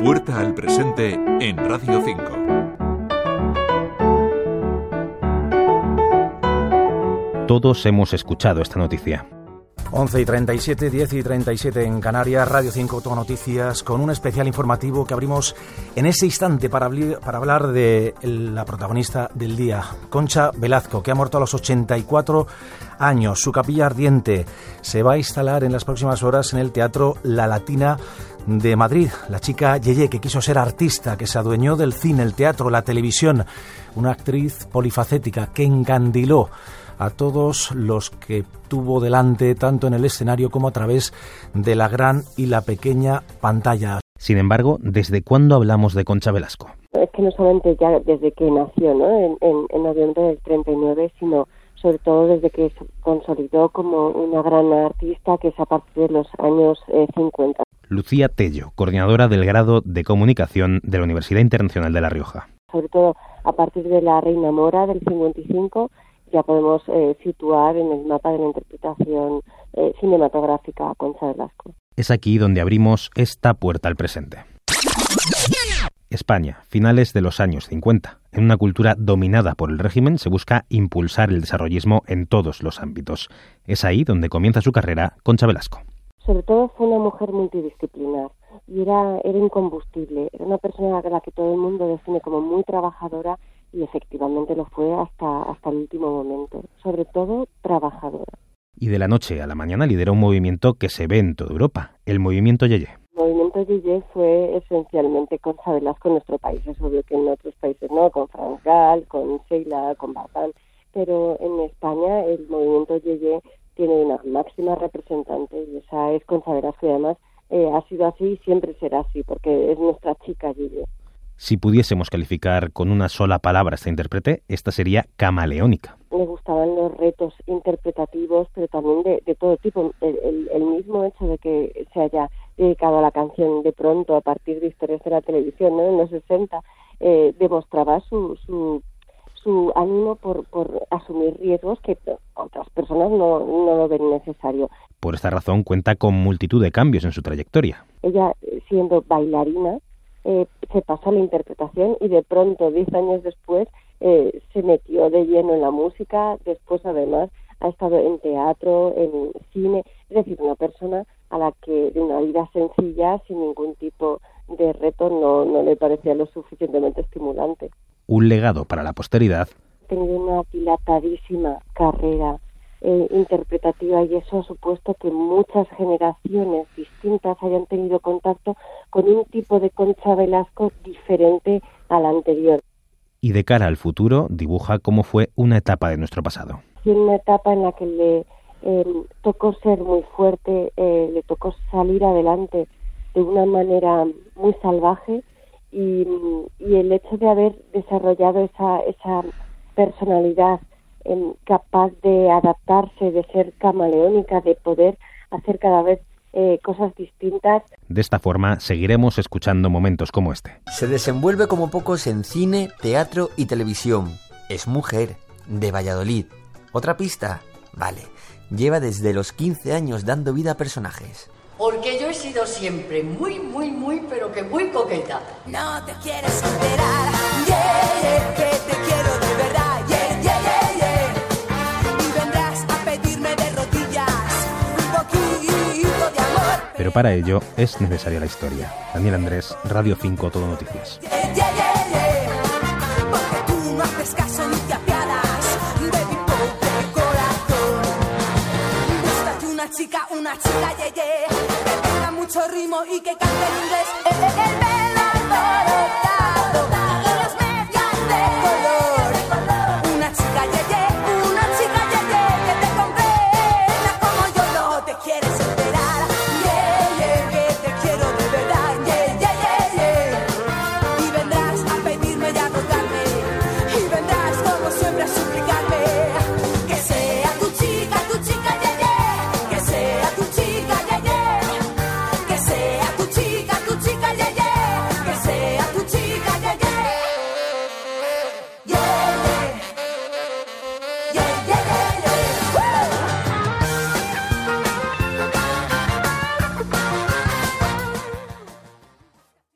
Puerta al presente en Radio 5. Todos hemos escuchado esta noticia. 11 y 37, 10 y 37 en Canarias, Radio 5 Todo Noticias, con un especial informativo que abrimos en ese instante para, hablar de la protagonista del día, Concha Velazco, que ha muerto a los 84 años. Su capilla ardiente se va a instalar en las próximas horas en el Teatro La Latina de Madrid. La chica Yeye, que quiso ser artista, que se adueñó del cine, el teatro, la televisión, una actriz polifacética que encandiló a todos los que tuvo delante, tanto en el escenario como a través de la gran y la pequeña pantalla. Sin embargo, ¿desde cuándo hablamos de Concha Velasco? Es que no solamente ya desde que nació, ¿no? En, en noviembre del 39, sino sobre todo desde que se consolidó como una gran artista que es a partir de los años 50. Eh, Lucía Tello, coordinadora del grado de comunicación de la Universidad Internacional de La Rioja. Sobre todo a partir de la Reina Mora del 55 ya podemos eh, situar en el mapa de la interpretación eh, cinematográfica a Concha Velasco. Es aquí donde abrimos esta puerta al presente. España, finales de los años 50. En una cultura dominada por el régimen se busca impulsar el desarrollismo en todos los ámbitos. Es ahí donde comienza su carrera Concha Velasco. Sobre todo fue una mujer multidisciplinar y era, era incombustible. Era una persona a la que todo el mundo define como muy trabajadora y efectivamente lo fue hasta, hasta el último momento, sobre todo trabajadora. Y de la noche a la mañana lidera un movimiento que se ve en toda Europa, el movimiento Yeye. El movimiento Yeye fue esencialmente con Velasco en nuestro país, es obvio que en otros países no, con Francal, con Sheila, con Bartán, pero en España el movimiento Yeye tiene una máxima representante y esa es Concha Velasco y además eh, ha sido así y siempre será así porque es nuestra chica Yeye. Si pudiésemos calificar con una sola palabra esta intérprete, esta sería camaleónica. Me gustaban los retos interpretativos, pero también de, todo tipo. El, mismo hecho de que se haya dedicado a la canción de pronto a partir de historias de la televisión ¿no? en los 60 eh, demostraba su, su, su ánimo por, por asumir riesgos que otras personas no, no lo ven necesario. Por esta razón cuenta con multitud de cambios en su trayectoria. Ella, siendo bailarina, eh, se pasó a la interpretación y de pronto, diez años después, eh, se metió de lleno en la música, después además ha estado en teatro, en cine, es decir, una persona a la que de una vida sencilla, sin ningún tipo de reto, no, no le parecía lo suficientemente estimulante. Un legado para la posteridad. Ha tenido una dilatadísima carrera eh, interpretativa y eso ha supuesto que muchas generaciones distintas hayan tenido contacto con un tipo de Concha Velasco diferente a la anterior. Y de cara al futuro dibuja cómo fue una etapa de nuestro pasado. una etapa en la que le eh, tocó ser muy fuerte, eh, le tocó salir adelante de una manera muy salvaje y, y el hecho de haber desarrollado esa, esa personalidad capaz de adaptarse, de ser camaleónica, de poder hacer cada vez eh, cosas distintas. De esta forma seguiremos escuchando momentos como este. Se desenvuelve como pocos en cine, teatro y televisión. Es mujer, de Valladolid. ¿Otra pista? Vale. Lleva desde los 15 años dando vida a personajes. Porque yo he sido siempre muy, muy, muy, pero que muy coqueta. No te quieres enterar, yeah, que te Pero para ello es necesaria la historia. Daniel Andrés, Radio 5, Todo Noticias. una chica, una chica, ye, ye, que tenga mucho ritmo y que cante en inglés. El, el